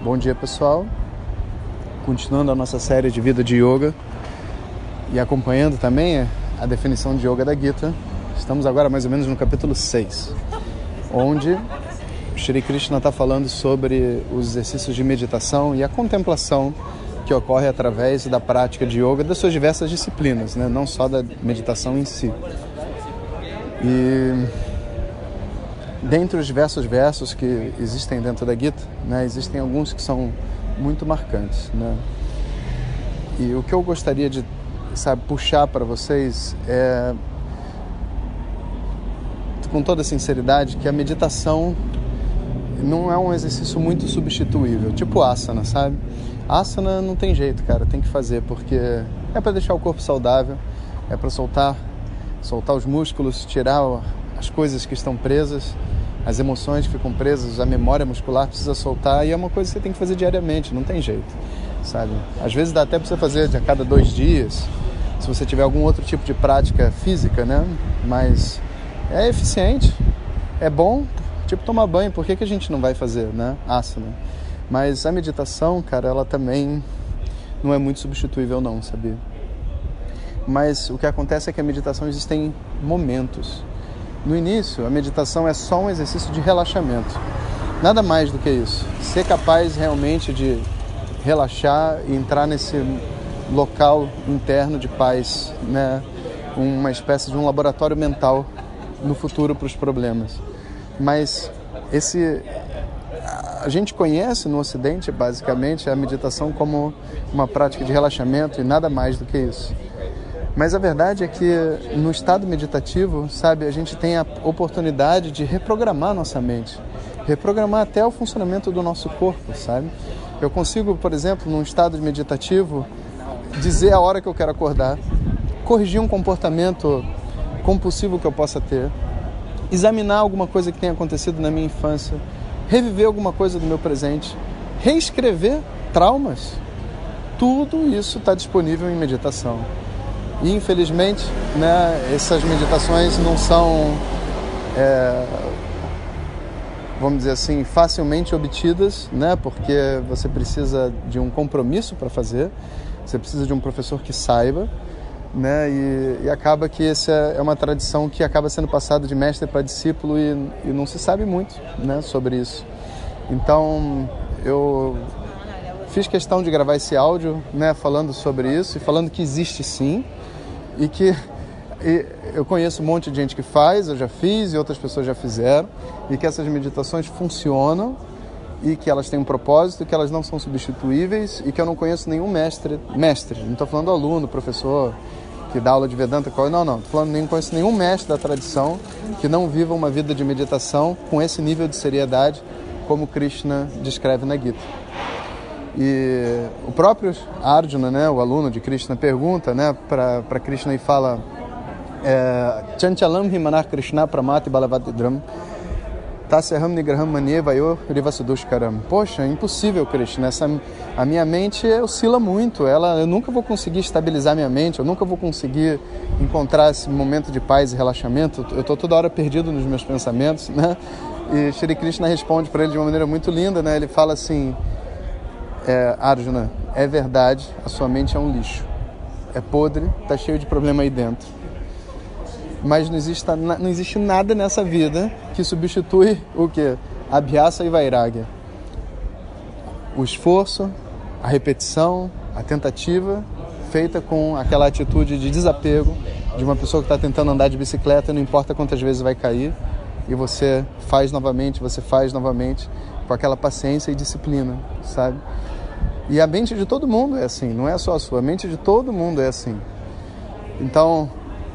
Bom dia pessoal, continuando a nossa série de vida de yoga e acompanhando também a definição de yoga da Gita, estamos agora mais ou menos no capítulo 6 onde Shri Krishna está falando sobre os exercícios de meditação e a contemplação que ocorre através da prática de yoga das suas diversas disciplinas, né? não só da meditação em si. E dentre os diversos versos que existem dentro da Gita, né, existem alguns que são muito marcantes. Né? E o que eu gostaria de sabe, puxar para vocês é com toda sinceridade que a meditação não é um exercício muito substituível, tipo asana, sabe? Asana não tem jeito, cara, tem que fazer porque é para deixar o corpo saudável, é para soltar, soltar os músculos, tirar as coisas que estão presas, as emoções que ficam presas, a memória muscular precisa soltar e é uma coisa que você tem que fazer diariamente, não tem jeito, sabe? Às vezes dá até para você fazer a cada dois dias, se você tiver algum outro tipo de prática física, né? Mas é eficiente, é bom, tipo tomar banho, por que, que a gente não vai fazer, né? Asana. Mas a meditação, cara, ela também não é muito substituível não, sabia? Mas o que acontece é que a meditação existem momentos. No início, a meditação é só um exercício de relaxamento. Nada mais do que isso. Ser capaz realmente de relaxar e entrar nesse local interno de paz, né? Uma espécie de um laboratório mental no futuro para os problemas. Mas esse a gente conhece no Ocidente basicamente a meditação como uma prática de relaxamento e nada mais do que isso. Mas a verdade é que no estado meditativo, sabe, a gente tem a oportunidade de reprogramar nossa mente, reprogramar até o funcionamento do nosso corpo, sabe? Eu consigo, por exemplo, num estado meditativo, dizer a hora que eu quero acordar, corrigir um comportamento compulsivo que eu possa ter, examinar alguma coisa que tenha acontecido na minha infância, reviver alguma coisa do meu presente, reescrever traumas. Tudo isso está disponível em meditação. E infelizmente, né, essas meditações não são, é, vamos dizer assim, facilmente obtidas, né, porque você precisa de um compromisso para fazer, você precisa de um professor que saiba né? E, e, acaba que essa é uma tradição que acaba sendo passada de mestre para discípulo e, e, não se sabe muito, né, sobre isso. Então eu fiz questão de gravar esse áudio, né, falando sobre isso e falando que existe sim e que e eu conheço um monte de gente que faz, eu já fiz e outras pessoas já fizeram e que essas meditações funcionam e que elas têm um propósito, que elas não são substituíveis e que eu não conheço nenhum mestre, mestre, não estou falando aluno, professor, que dá aula de Vedanta, não, não, estou falando, nem conheço nenhum mestre da tradição que não viva uma vida de meditação com esse nível de seriedade como Krishna descreve na Gita. E o próprio Arjuna, né, o aluno de Krishna, pergunta né, para Krishna e fala é, Chanchalam Himanar Krishna Pramati Balavadidram Tasyaham Nigraham Manyevayo Rivasudushkaram. Poxa, é impossível, Krishna. Essa, a minha mente oscila muito. Ela, eu nunca vou conseguir estabilizar minha mente, eu nunca vou conseguir encontrar esse momento de paz e relaxamento. Eu estou toda hora perdido nos meus pensamentos, né? E Shri Krishna responde para ele de uma maneira muito linda, né? Ele fala assim: é, Arjuna, é verdade, a sua mente é um lixo. É podre, está cheio de problema aí dentro mas não existe, não existe nada nessa vida que substitui o que? Abhyasa e Vairagya. O esforço, a repetição, a tentativa feita com aquela atitude de desapego de uma pessoa que está tentando andar de bicicleta, não importa quantas vezes vai cair, e você faz novamente, você faz novamente, com aquela paciência e disciplina, sabe? E a mente de todo mundo é assim, não é só a sua, a mente de todo mundo é assim. Então,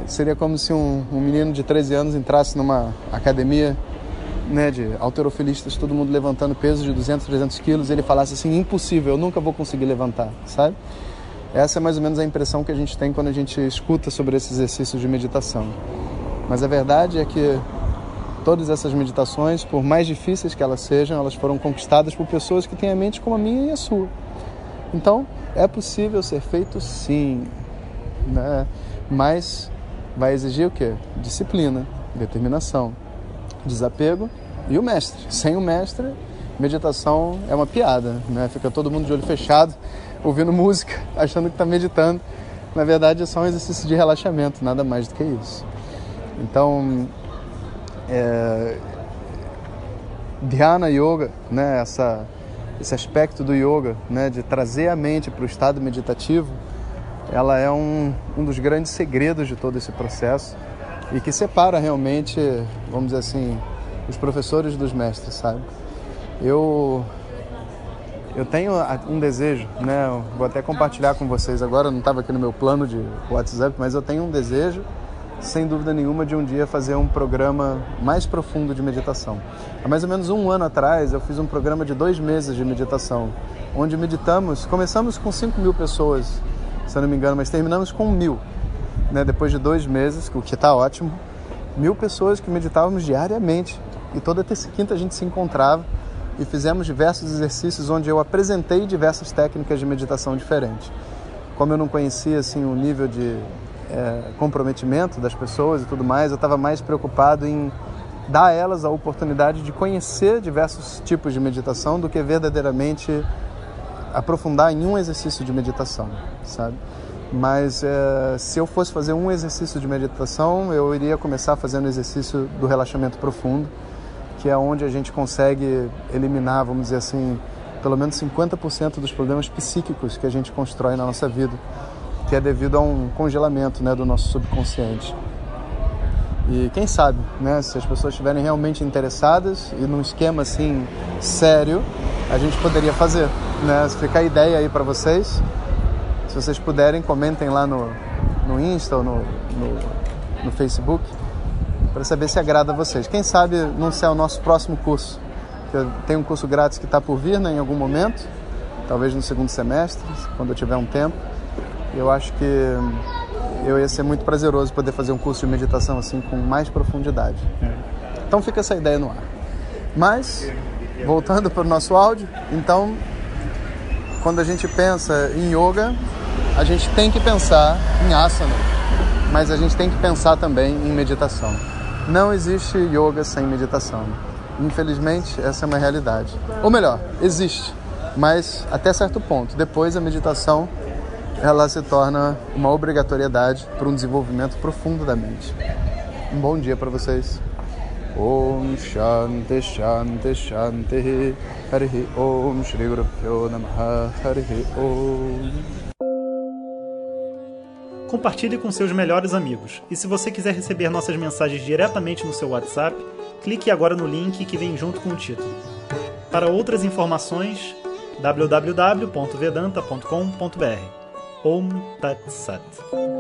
Seria como se um, um menino de 13 anos entrasse numa academia né, de alterofilistas, todo mundo levantando peso de 200, 300 quilos, e ele falasse assim, impossível, eu nunca vou conseguir levantar, sabe? Essa é mais ou menos a impressão que a gente tem quando a gente escuta sobre esses exercícios de meditação. Mas a verdade é que todas essas meditações, por mais difíceis que elas sejam, elas foram conquistadas por pessoas que têm a mente como a minha e a sua. Então, é possível ser feito sim, né? mas vai exigir o quê? Disciplina, determinação, desapego e o mestre. Sem o mestre, meditação é uma piada, né? Fica todo mundo de olho fechado, ouvindo música, achando que está meditando. Na verdade, é só um exercício de relaxamento, nada mais do que isso. Então, é, Dhyana Yoga, né, essa, esse aspecto do yoga, né, de trazer a mente para o estado meditativo, ela é um, um dos grandes segredos de todo esse processo e que separa realmente, vamos dizer assim, os professores dos mestres, sabe? Eu eu tenho um desejo, né? Vou até compartilhar com vocês agora, não estava aqui no meu plano de WhatsApp, mas eu tenho um desejo sem dúvida nenhuma, de um dia fazer um programa mais profundo de meditação. Há mais ou menos um ano atrás, eu fiz um programa de dois meses de meditação, onde meditamos, começamos com 5 mil pessoas, se eu não me engano, mas terminamos com mil, né? depois de dois meses, o que está ótimo, mil pessoas que meditávamos diariamente, e toda terça e quinta a gente se encontrava e fizemos diversos exercícios onde eu apresentei diversas técnicas de meditação diferentes. Como eu não conhecia assim o nível de é, comprometimento das pessoas e tudo mais, eu estava mais preocupado em dar a elas a oportunidade de conhecer diversos tipos de meditação do que verdadeiramente aprofundar em um exercício de meditação, sabe? Mas é, se eu fosse fazer um exercício de meditação, eu iria começar fazendo o exercício do relaxamento profundo, que é onde a gente consegue eliminar, vamos dizer assim, pelo menos 50% dos problemas psíquicos que a gente constrói na nossa vida que é devido a um congelamento né, do nosso subconsciente. E quem sabe, né, se as pessoas estiverem realmente interessadas e num esquema assim sério, a gente poderia fazer. Né? Fica a ideia aí para vocês. Se vocês puderem, comentem lá no, no Insta ou no, no, no Facebook para saber se agrada a vocês. Quem sabe não ser o nosso próximo curso. Tem um curso grátis que está por vir né, em algum momento, talvez no segundo semestre, quando eu tiver um tempo eu acho que eu ia ser muito prazeroso poder fazer um curso de meditação assim com mais profundidade. Então fica essa ideia no ar. Mas, voltando para o nosso áudio, então, quando a gente pensa em yoga, a gente tem que pensar em asana, mas a gente tem que pensar também em meditação. Não existe yoga sem meditação. Infelizmente, essa é uma realidade. Ou melhor, existe, mas até certo ponto. Depois a meditação ela se torna uma obrigatoriedade para um desenvolvimento profundo da mente. Um bom dia para vocês. Om Shanti Shanti Shanti Harihi Om Shri Guru Namaha Harihi Om Compartilhe com seus melhores amigos. E se você quiser receber nossas mensagens diretamente no seu WhatsApp, clique agora no link que vem junto com o título. Para outras informações, www.vedanta.com.br Om Tat Sat.